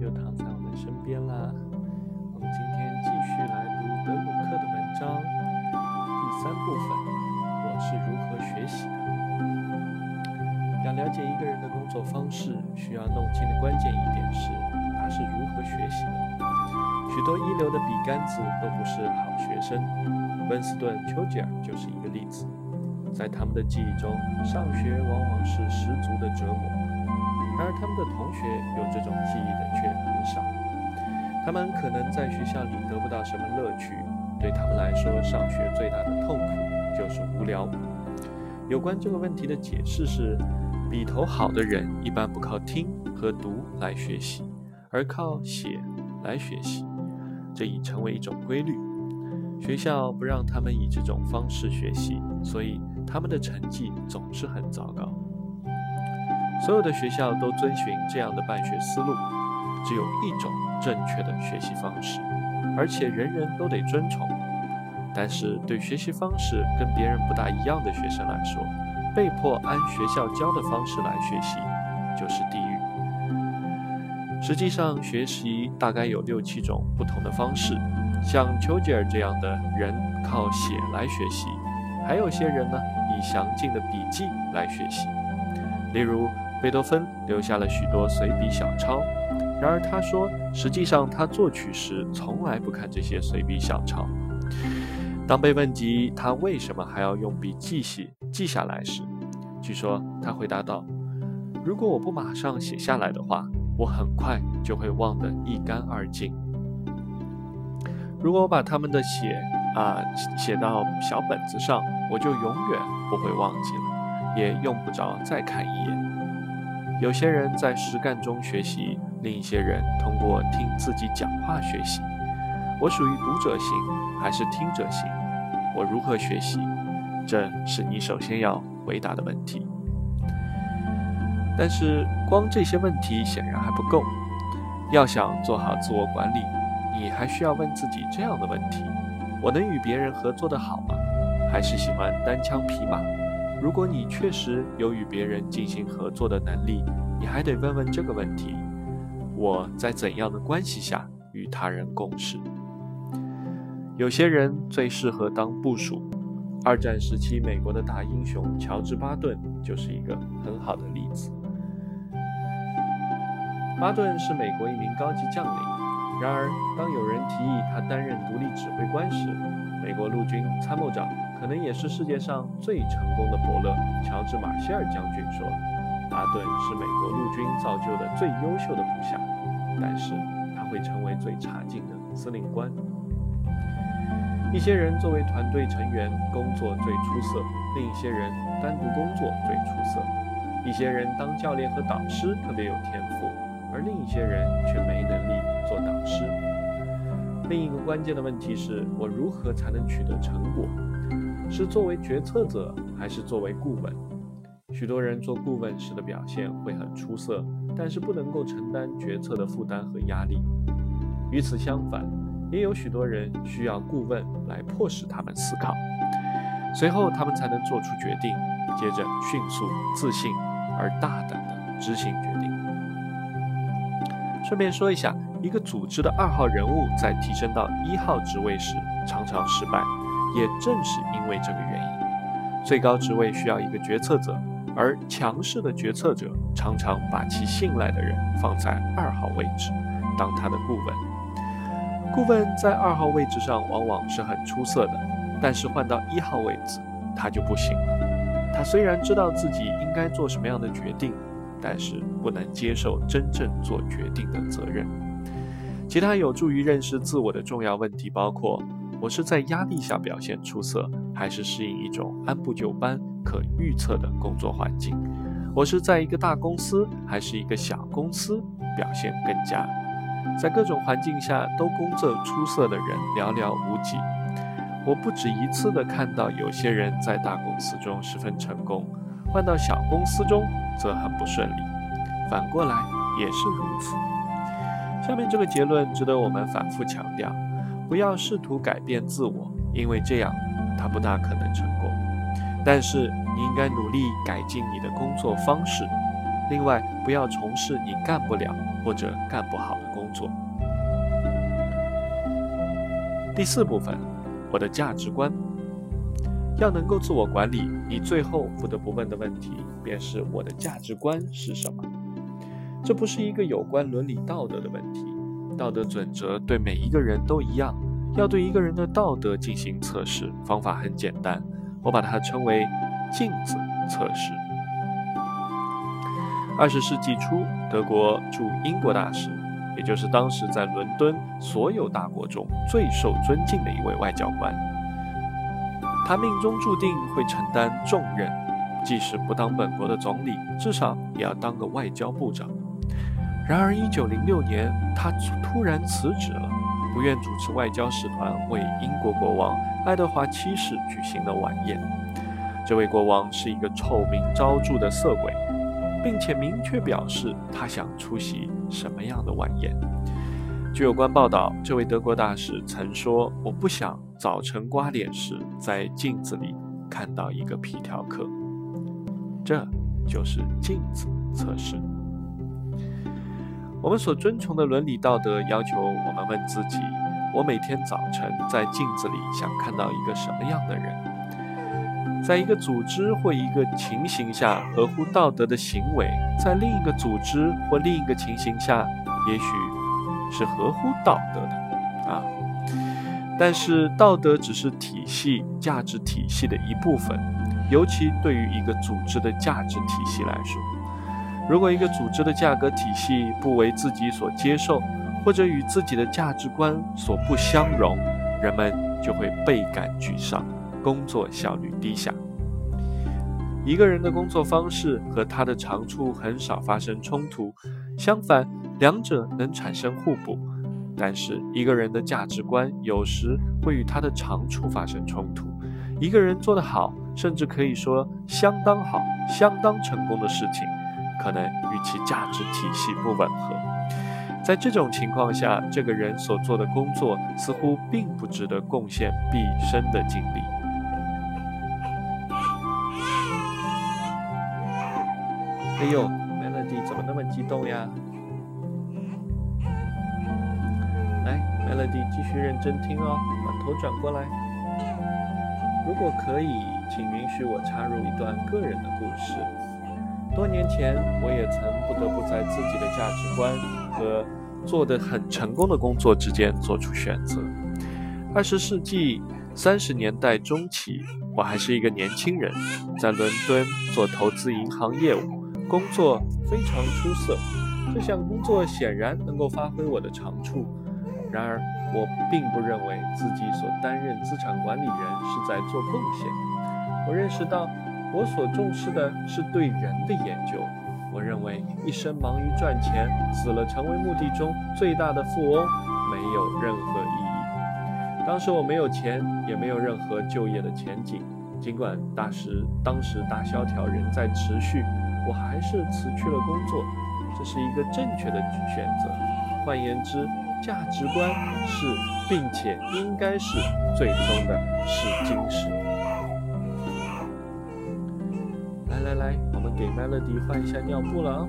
又躺在我们身边啦。我们今天继续来读德鲁克的文章第三部分：我是如何学习的。要了解一个人的工作方式，需要弄清的关键一点是他是如何学习的。许多一流的笔杆子都不是好学生，温斯顿·丘吉尔就是一个例子。在他们的记忆中，上学往往是十足的折磨。而，他们的同学有这种记忆的却很少。他们可能在学校里得不到什么乐趣，对他们来说，上学最大的痛苦就是无聊。有关这个问题的解释是：笔头好的人一般不靠听和读来学习，而靠写来学习。这已成为一种规律。学校不让他们以这种方式学习，所以。他们的成绩总是很糟糕。所有的学校都遵循这样的办学思路，只有一种正确的学习方式，而且人人都得遵从。但是对学习方式跟别人不大一样的学生来说，被迫按学校教的方式来学习就是地狱。实际上，学习大概有六七种不同的方式。像丘吉尔这样的人靠写来学习，还有些人呢以。详尽的笔记来学习，例如贝多芬留下了许多随笔小抄，然而他说，实际上他作曲时从来不看这些随笔小抄。当被问及他为什么还要用笔记写记下来时，据说他回答道：“如果我不马上写下来的话，我很快就会忘得一干二净。如果我把他们的写……”啊，写到小本子上，我就永远不会忘记了，也用不着再看一眼。有些人在实干中学习，另一些人通过听自己讲话学习。我属于读者型还是听者型？我如何学习？这是你首先要回答的问题。但是，光这些问题显然还不够。要想做好自我管理，你还需要问自己这样的问题。我能与别人合作的好吗？还是喜欢单枪匹马？如果你确实有与别人进行合作的能力，你还得问问这个问题：我在怎样的关系下与他人共事？有些人最适合当部属。二战时期美国的大英雄乔治·巴顿就是一个很好的例子。巴顿是美国一名高级将领。然而，当有人提议他担任独立指挥官时，美国陆军参谋长可能也是世界上最成功的伯乐乔治·马歇尔将军说：“巴顿是美国陆军造就的最优秀的部下，但是他会成为最差劲的司令官。”一些人作为团队成员工作最出色，另一些人单独工作最出色。一些人当教练和导师特别有天赋。而另一些人却没能力做导师。另一个关键的问题是我如何才能取得成果？是作为决策者，还是作为顾问？许多人做顾问时的表现会很出色，但是不能够承担决策的负担和压力。与此相反，也有许多人需要顾问来迫使他们思考，随后他们才能做出决定，接着迅速、自信而大胆地执行决定。顺便说一下，一个组织的二号人物在提升到一号职位时常常失败，也正是因为这个原因。最高职位需要一个决策者，而强势的决策者常常把其信赖的人放在二号位置，当他的顾问。顾问在二号位置上往往是很出色的，但是换到一号位置，他就不行了。他虽然知道自己应该做什么样的决定。但是不能接受真正做决定的责任。其他有助于认识自我的重要问题包括：我是在压力下表现出色，还是适应一种按部就班、可预测的工作环境？我是在一个大公司，还是一个小公司表现更佳？在各种环境下都工作出色的人寥寥无几。我不止一次地看到有些人在大公司中十分成功。换到小公司中则很不顺利，反过来也是如此。下面这个结论值得我们反复强调：不要试图改变自我，因为这样他不大可能成功。但是你应该努力改进你的工作方式。另外，不要从事你干不了或者干不好的工作。第四部分，我的价值观。要能够自我管理，你最后不得不问的问题便是我的价值观是什么？这不是一个有关伦理道德的问题，道德准则对每一个人都一样。要对一个人的道德进行测试，方法很简单，我把它称为镜子测试。二十世纪初，德国驻英国大使，也就是当时在伦敦所有大国中最受尊敬的一位外交官。他命中注定会承担重任，即使不当本国的总理，至少也要当个外交部长。然而，一九零六年，他突然辞职了，不愿主持外交使团为英国国王爱德华七世举行的晚宴。这位国王是一个臭名昭著的色鬼，并且明确表示他想出席什么样的晚宴。据有关报道，这位德国大使曾说：“我不想早晨刮脸时在镜子里看到一个皮条客。”这就是镜子测试。我们所遵从的伦理道德要求我们问自己：我每天早晨在镜子里想看到一个什么样的人？在一个组织或一个情形下合乎道德的行为，在另一个组织或另一个情形下，也许。是合乎道德的啊，但是道德只是体系、价值体系的一部分，尤其对于一个组织的价值体系来说，如果一个组织的价格体系不为自己所接受，或者与自己的价值观所不相容，人们就会倍感沮丧，工作效率低下。一个人的工作方式和他的长处很少发生冲突，相反。两者能产生互补，但是一个人的价值观有时会与他的长处发生冲突。一个人做得好，甚至可以说相当好、相当成功的事情，可能与其价值体系不吻合。在这种情况下，这个人所做的工作似乎并不值得贡献毕生的精力。哎呦，Melody 怎么那么激动呀来？Melody，继续认真听哦，把头转过来。如果可以，请允许我插入一段个人的故事。多年前，我也曾不得不在自己的价值观和做得很成功的工作之间做出选择。二十世纪三十年代中期，我还是一个年轻人，在伦敦做投资银行业务，工作非常出色。这项工作显然能够发挥我的长处。然而，我并不认为自己所担任资产管理人是在做贡献。我认识到，我所重视的是对人的研究。我认为，一生忙于赚钱，死了成为墓地中最大的富翁，没有任何意义。当时我没有钱，也没有任何就业的前景。尽管大时当时大萧条仍在持续，我还是辞去了工作。这是一个正确的选择。换言之，价值观是，并且应该是最终的试金石。来，我们给 Melody 换一下尿布了啊。